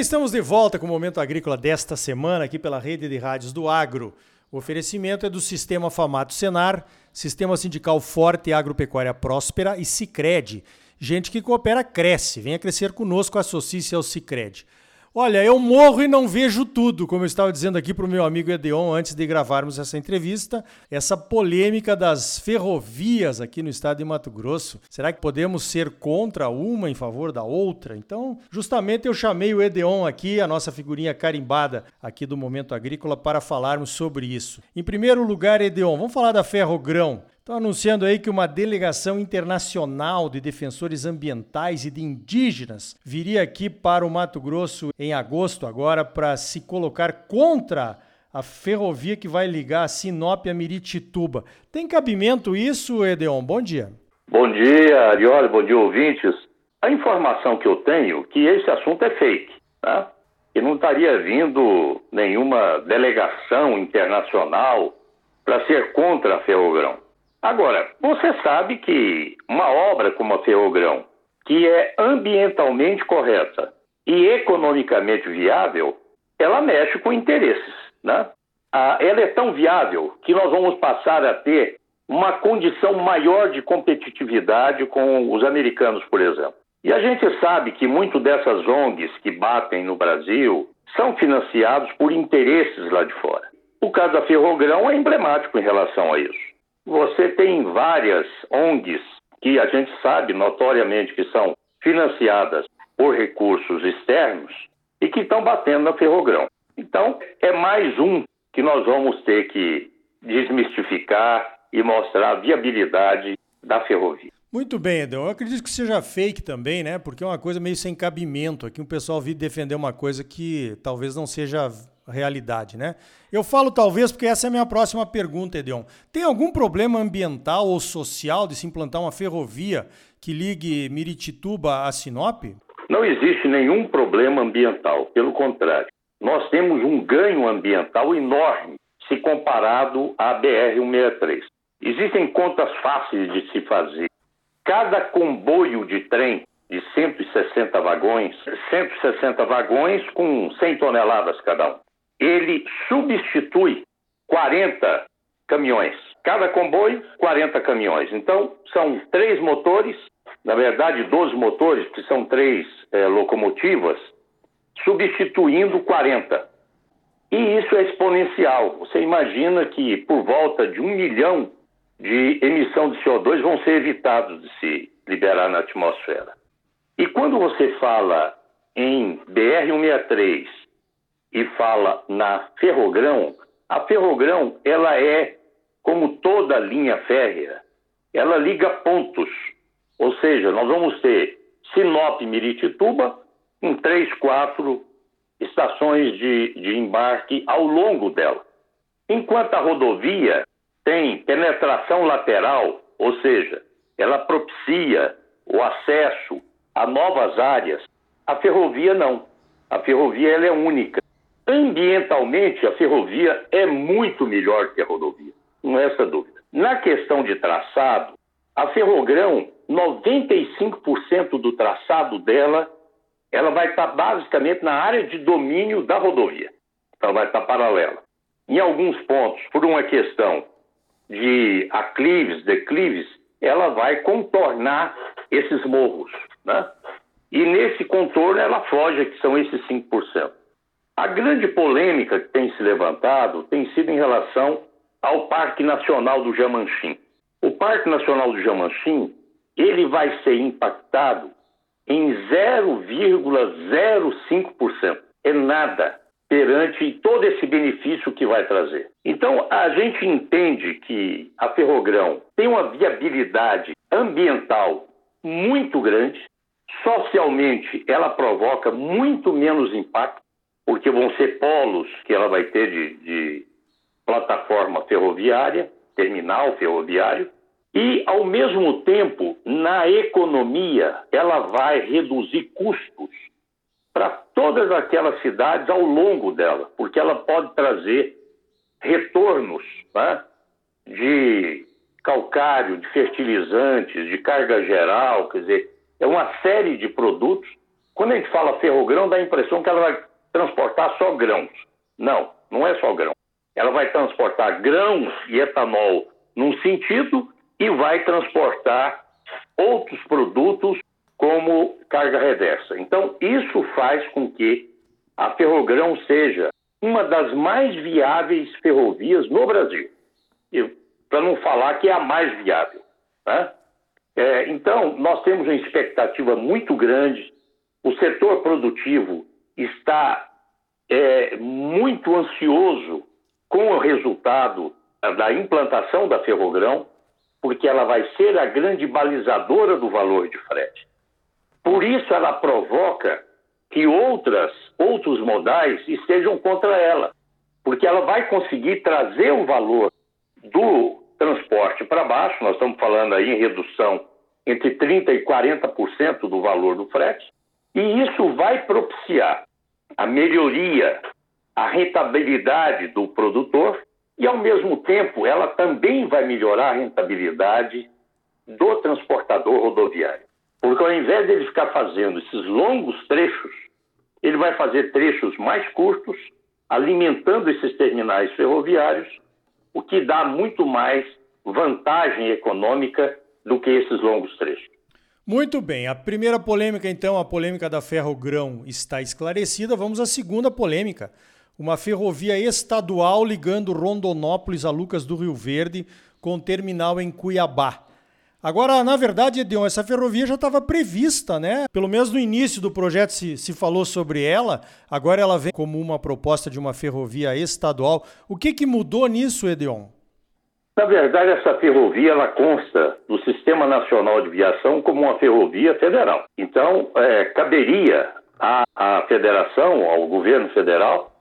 bem, estamos de volta com o Momento Agrícola desta semana aqui pela rede de rádios do Agro. O oferecimento é do Sistema Famato Senar, Sistema Sindical Forte e Agropecuária Próspera e Cicred. Gente que coopera cresce. Venha crescer conosco, associe-se ao Cicred. Olha, eu morro e não vejo tudo, como eu estava dizendo aqui para o meu amigo Edeon antes de gravarmos essa entrevista. Essa polêmica das ferrovias aqui no estado de Mato Grosso. Será que podemos ser contra uma em favor da outra? Então, justamente eu chamei o Edeon aqui, a nossa figurinha carimbada aqui do Momento Agrícola, para falarmos sobre isso. Em primeiro lugar, Edeon, vamos falar da Ferrogrão. Estão anunciando aí que uma delegação internacional de defensores ambientais e de indígenas viria aqui para o Mato Grosso em agosto agora para se colocar contra a ferrovia que vai ligar a Sinop a Miritituba. Tem cabimento isso, Edeon? Bom dia. Bom dia, Arioli, bom dia, ouvintes. A informação que eu tenho é que esse assunto é fake, né? que não estaria vindo nenhuma delegação internacional para ser contra a Ferrogrão. Agora, você sabe que uma obra como a Ferrogrão, que é ambientalmente correta e economicamente viável, ela mexe com interesses, né? Ah, ela é tão viável que nós vamos passar a ter uma condição maior de competitividade com os americanos, por exemplo. E a gente sabe que muito dessas ONGs que batem no Brasil são financiados por interesses lá de fora. O caso da Ferrogrão é emblemático em relação a isso. Você tem várias ONGs que a gente sabe notoriamente que são financiadas por recursos externos e que estão batendo na Ferrogrão. Então, é mais um que nós vamos ter que desmistificar e mostrar a viabilidade da ferrovia. Muito bem, Edão. Eu acredito que seja fake também, né? Porque é uma coisa meio sem cabimento. Aqui o pessoal vir defender uma coisa que talvez não seja realidade, né? Eu falo talvez porque essa é a minha próxima pergunta, Edeon. Tem algum problema ambiental ou social de se implantar uma ferrovia que ligue Miritituba a Sinop? Não existe nenhum problema ambiental, pelo contrário. Nós temos um ganho ambiental enorme se comparado à BR-163. Existem contas fáceis de se fazer. Cada comboio de trem de 160 vagões, 160 vagões com 100 toneladas cada um ele substitui 40 caminhões. Cada comboio, 40 caminhões. Então, são três motores, na verdade, 12 motores, que são três é, locomotivas, substituindo 40. E isso é exponencial. Você imagina que por volta de um milhão de emissão de CO2 vão ser evitados de se liberar na atmosfera. E quando você fala em BR-163, e fala na Ferrogrão, a Ferrogrão ela é como toda linha férrea, ela liga pontos. Ou seja, nós vamos ter Sinop Miritituba com três, quatro estações de, de embarque ao longo dela. Enquanto a rodovia tem penetração lateral, ou seja, ela propicia o acesso a novas áreas, a ferrovia não. A ferrovia ela é única. Ambientalmente, a ferrovia é muito melhor que a rodovia, não é essa dúvida. Na questão de traçado, a Ferrogrão, 95% do traçado dela, ela vai estar basicamente na área de domínio da rodovia. Ela vai estar paralela. Em alguns pontos, por uma questão de aclives, declives, ela vai contornar esses morros, né? E nesse contorno ela foge, que são esses 5%. A grande polêmica que tem se levantado tem sido em relação ao Parque Nacional do Jamanchim. O Parque Nacional do Jamanchim, ele vai ser impactado em 0,05%. É nada perante todo esse benefício que vai trazer. Então, a gente entende que a Ferrogrão tem uma viabilidade ambiental muito grande, socialmente ela provoca muito menos impacto porque vão ser polos que ela vai ter de, de plataforma ferroviária, terminal ferroviário, e, ao mesmo tempo, na economia, ela vai reduzir custos para todas aquelas cidades ao longo dela, porque ela pode trazer retornos né, de calcário, de fertilizantes, de carga geral, quer dizer, é uma série de produtos. Quando a gente fala ferrogrão, dá a impressão que ela vai transportar só grãos. Não, não é só grão. Ela vai transportar grãos e etanol num sentido e vai transportar outros produtos como carga reversa. Então, isso faz com que a Ferrogrão seja uma das mais viáveis ferrovias no Brasil. Para não falar que é a mais viável. Né? É, então, nós temos uma expectativa muito grande. O setor produtivo está é, muito ansioso com o resultado da implantação da Ferrogrão, porque ela vai ser a grande balizadora do valor de frete. Por isso, ela provoca que outras, outros modais estejam contra ela, porque ela vai conseguir trazer o valor do transporte para baixo, nós estamos falando aí em redução entre 30% e 40% do valor do frete, e isso vai propiciar a melhoria, a rentabilidade do produtor e, ao mesmo tempo, ela também vai melhorar a rentabilidade do transportador rodoviário. Porque ao invés de ele ficar fazendo esses longos trechos, ele vai fazer trechos mais curtos, alimentando esses terminais ferroviários, o que dá muito mais vantagem econômica do que esses longos trechos. Muito bem, a primeira polêmica, então, a polêmica da Ferrogrão está esclarecida. Vamos à segunda polêmica. Uma ferrovia estadual ligando Rondonópolis a Lucas do Rio Verde com terminal em Cuiabá. Agora, na verdade, Edion, essa ferrovia já estava prevista, né? Pelo menos no início do projeto se, se falou sobre ela, agora ela vem como uma proposta de uma ferrovia estadual. O que, que mudou nisso, Edion? Na verdade, essa ferrovia ela consta do Sistema Nacional de Viação como uma ferrovia federal. Então, é, caberia à, à federação, ao governo federal,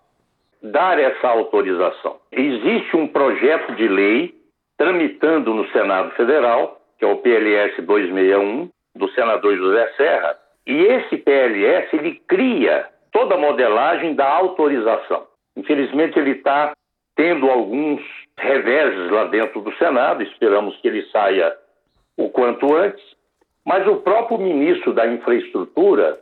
dar essa autorização. Existe um projeto de lei tramitando no Senado Federal que é o PLS 261, do senador José Serra, e esse PLS ele cria toda a modelagem da autorização. Infelizmente ele está tendo alguns reveses lá dentro do Senado, esperamos que ele saia o quanto antes, mas o próprio ministro da Infraestrutura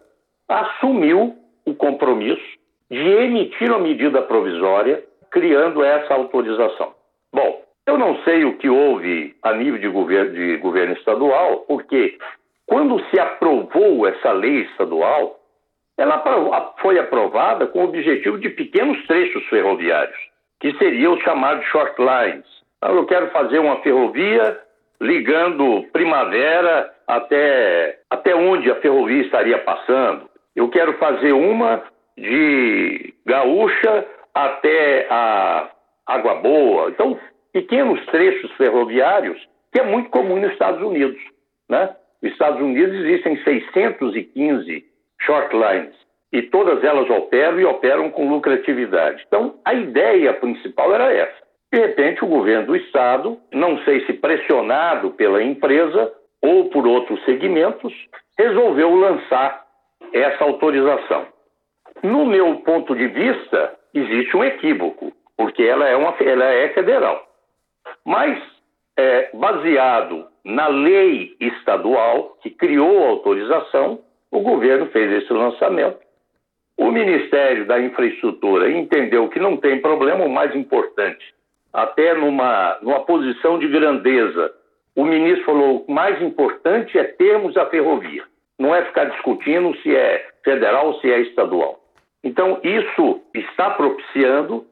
assumiu o compromisso de emitir uma medida provisória criando essa autorização. Bom, eu não sei o que houve a nível de governo, de governo estadual, porque quando se aprovou essa lei estadual, ela foi aprovada com o objetivo de pequenos trechos ferroviários, que seriam os chamados short lines. Eu quero fazer uma ferrovia ligando Primavera até, até onde a ferrovia estaria passando. Eu quero fazer uma de Gaúcha até a Água Boa. Então, pequenos trechos ferroviários, que é muito comum nos Estados Unidos. Né? Nos Estados Unidos existem 615 short lines e todas elas operam e operam com lucratividade. Então, a ideia principal era essa. De repente, o governo do Estado, não sei se pressionado pela empresa ou por outros segmentos, resolveu lançar essa autorização. No meu ponto de vista, existe um equívoco, porque ela é, uma, ela é federal. Mas, é, baseado na lei estadual que criou a autorização, o governo fez esse lançamento. O Ministério da Infraestrutura entendeu que não tem problema, o mais importante, até numa, numa posição de grandeza, o ministro falou: o mais importante é termos a ferrovia, não é ficar discutindo se é federal ou se é estadual. Então, isso está propiciando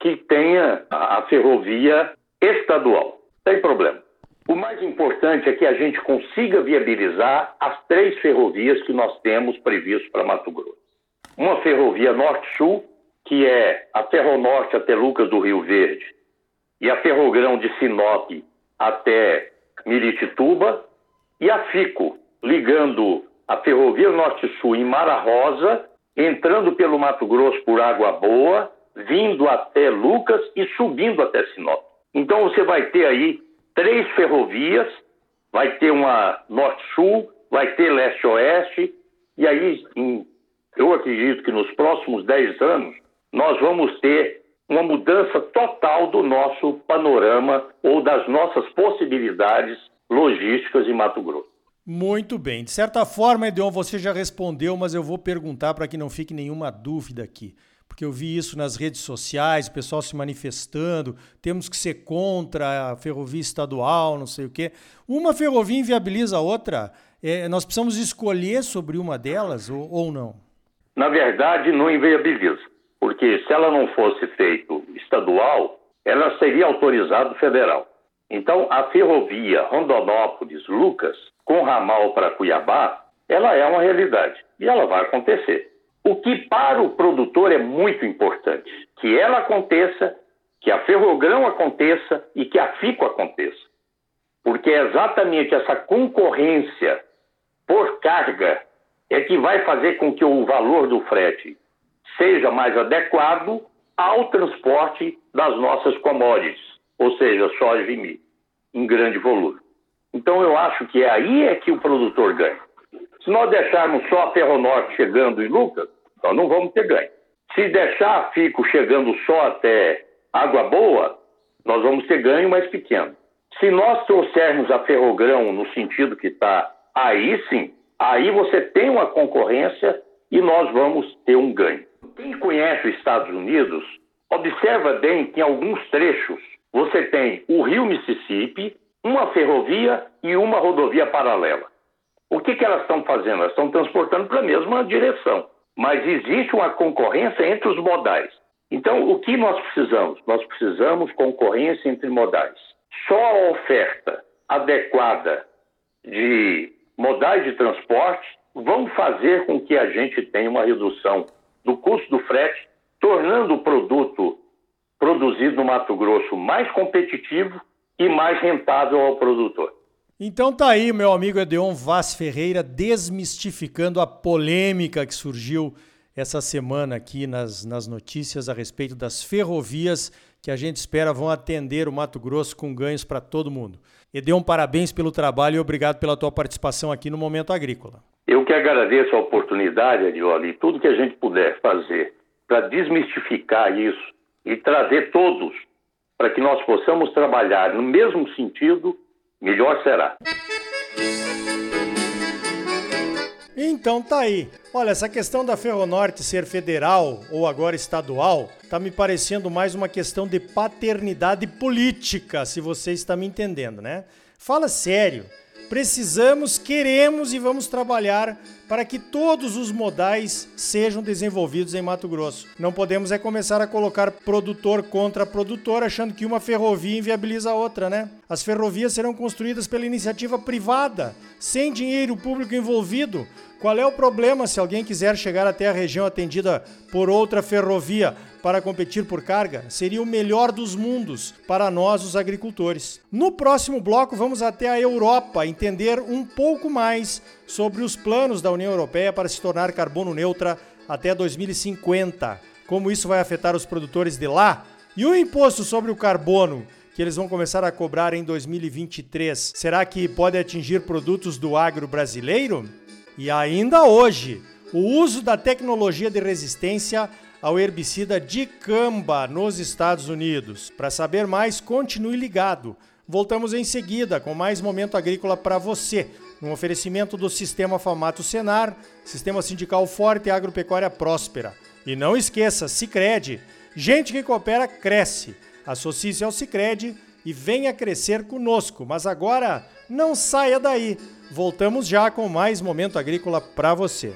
que tenha a ferrovia estadual. Tem problema. O mais importante é que a gente consiga viabilizar as três ferrovias que nós temos previstas para Mato Grosso. Uma ferrovia norte-sul, que é a Ferronorte até Lucas do Rio Verde, e a Ferrogrão de Sinop até Miritituba, e a FICO, ligando a Ferrovia Norte-Sul em Mara Rosa, entrando pelo Mato Grosso por Água Boa, vindo até Lucas e subindo até Sinop. Então você vai ter aí três ferrovias, vai ter uma norte-sul, vai ter leste-oeste, e aí em, eu acredito que nos próximos dez anos nós vamos ter uma mudança total do nosso panorama ou das nossas possibilidades logísticas em Mato Grosso. Muito bem. De certa forma, Edeon, você já respondeu, mas eu vou perguntar para que não fique nenhuma dúvida aqui. Porque eu vi isso nas redes sociais, o pessoal se manifestando, temos que ser contra a ferrovia estadual, não sei o quê. Uma ferrovia inviabiliza a outra. É, nós precisamos escolher sobre uma delas ou, ou não? Na verdade, não inviabiliza. Porque se ela não fosse feito estadual, ela seria autorizada federal. Então, a ferrovia Rondonópolis-Lucas, com ramal para Cuiabá, ela é uma realidade e ela vai acontecer. O que para o produtor é muito importante, que ela aconteça, que a Ferrogrão aconteça e que a FICO aconteça. Porque é exatamente essa concorrência por carga é que vai fazer com que o valor do frete seja mais adequado ao transporte das nossas commodities, ou seja, soja e milho, em grande volume. Então eu acho que é aí é que o produtor ganha. Se nós deixarmos só a Ferronorte chegando em Lucas, nós não vamos ter ganho. Se deixar Fico chegando só até Água Boa, nós vamos ter ganho mais pequeno. Se nós trouxermos a Ferrogrão no sentido que está aí sim, aí você tem uma concorrência e nós vamos ter um ganho. Quem conhece os Estados Unidos, observa bem que em alguns trechos você tem o rio Mississippi, uma ferrovia e uma rodovia paralela. O que, que elas estão fazendo? Elas estão transportando para a mesma direção. Mas existe uma concorrência entre os modais. Então, o que nós precisamos? Nós precisamos concorrência entre modais. Só a oferta adequada de modais de transporte vão fazer com que a gente tenha uma redução do custo do frete, tornando o produto produzido no Mato Grosso mais competitivo e mais rentável ao produtor. Então tá aí, meu amigo Edeon Vaz Ferreira, desmistificando a polêmica que surgiu essa semana aqui nas, nas notícias a respeito das ferrovias que a gente espera vão atender o Mato Grosso com ganhos para todo mundo. Edeon, parabéns pelo trabalho e obrigado pela tua participação aqui no Momento Agrícola. Eu que agradeço a oportunidade, Adioli, e tudo que a gente puder fazer para desmistificar isso e trazer todos para que nós possamos trabalhar no mesmo sentido, melhor será. Então tá aí. Olha, essa questão da Ferronorte ser federal ou agora estadual tá me parecendo mais uma questão de paternidade política, se você está me entendendo, né? Fala sério precisamos, queremos e vamos trabalhar para que todos os modais sejam desenvolvidos em Mato Grosso. Não podemos é começar a colocar produtor contra produtor, achando que uma ferrovia inviabiliza a outra, né? As ferrovias serão construídas pela iniciativa privada, sem dinheiro público envolvido. Qual é o problema se alguém quiser chegar até a região atendida por outra ferrovia? para competir por carga seria o melhor dos mundos para nós, os agricultores. No próximo bloco, vamos até a Europa entender um pouco mais sobre os planos da União Europeia para se tornar carbono neutra até 2050, como isso vai afetar os produtores de lá e o imposto sobre o carbono que eles vão começar a cobrar em 2023. Será que pode atingir produtos do agro brasileiro? E ainda hoje, o uso da tecnologia de resistência ao herbicida dicamba nos Estados Unidos. Para saber mais, continue ligado. Voltamos em seguida com mais momento agrícola para você, no oferecimento do Sistema Famato Senar, Sistema Sindical Forte e Agropecuária Próspera. E não esqueça, Sicredi, gente que coopera cresce. Associe-se ao Sicredi e venha crescer conosco. Mas agora não saia daí. Voltamos já com mais momento agrícola para você.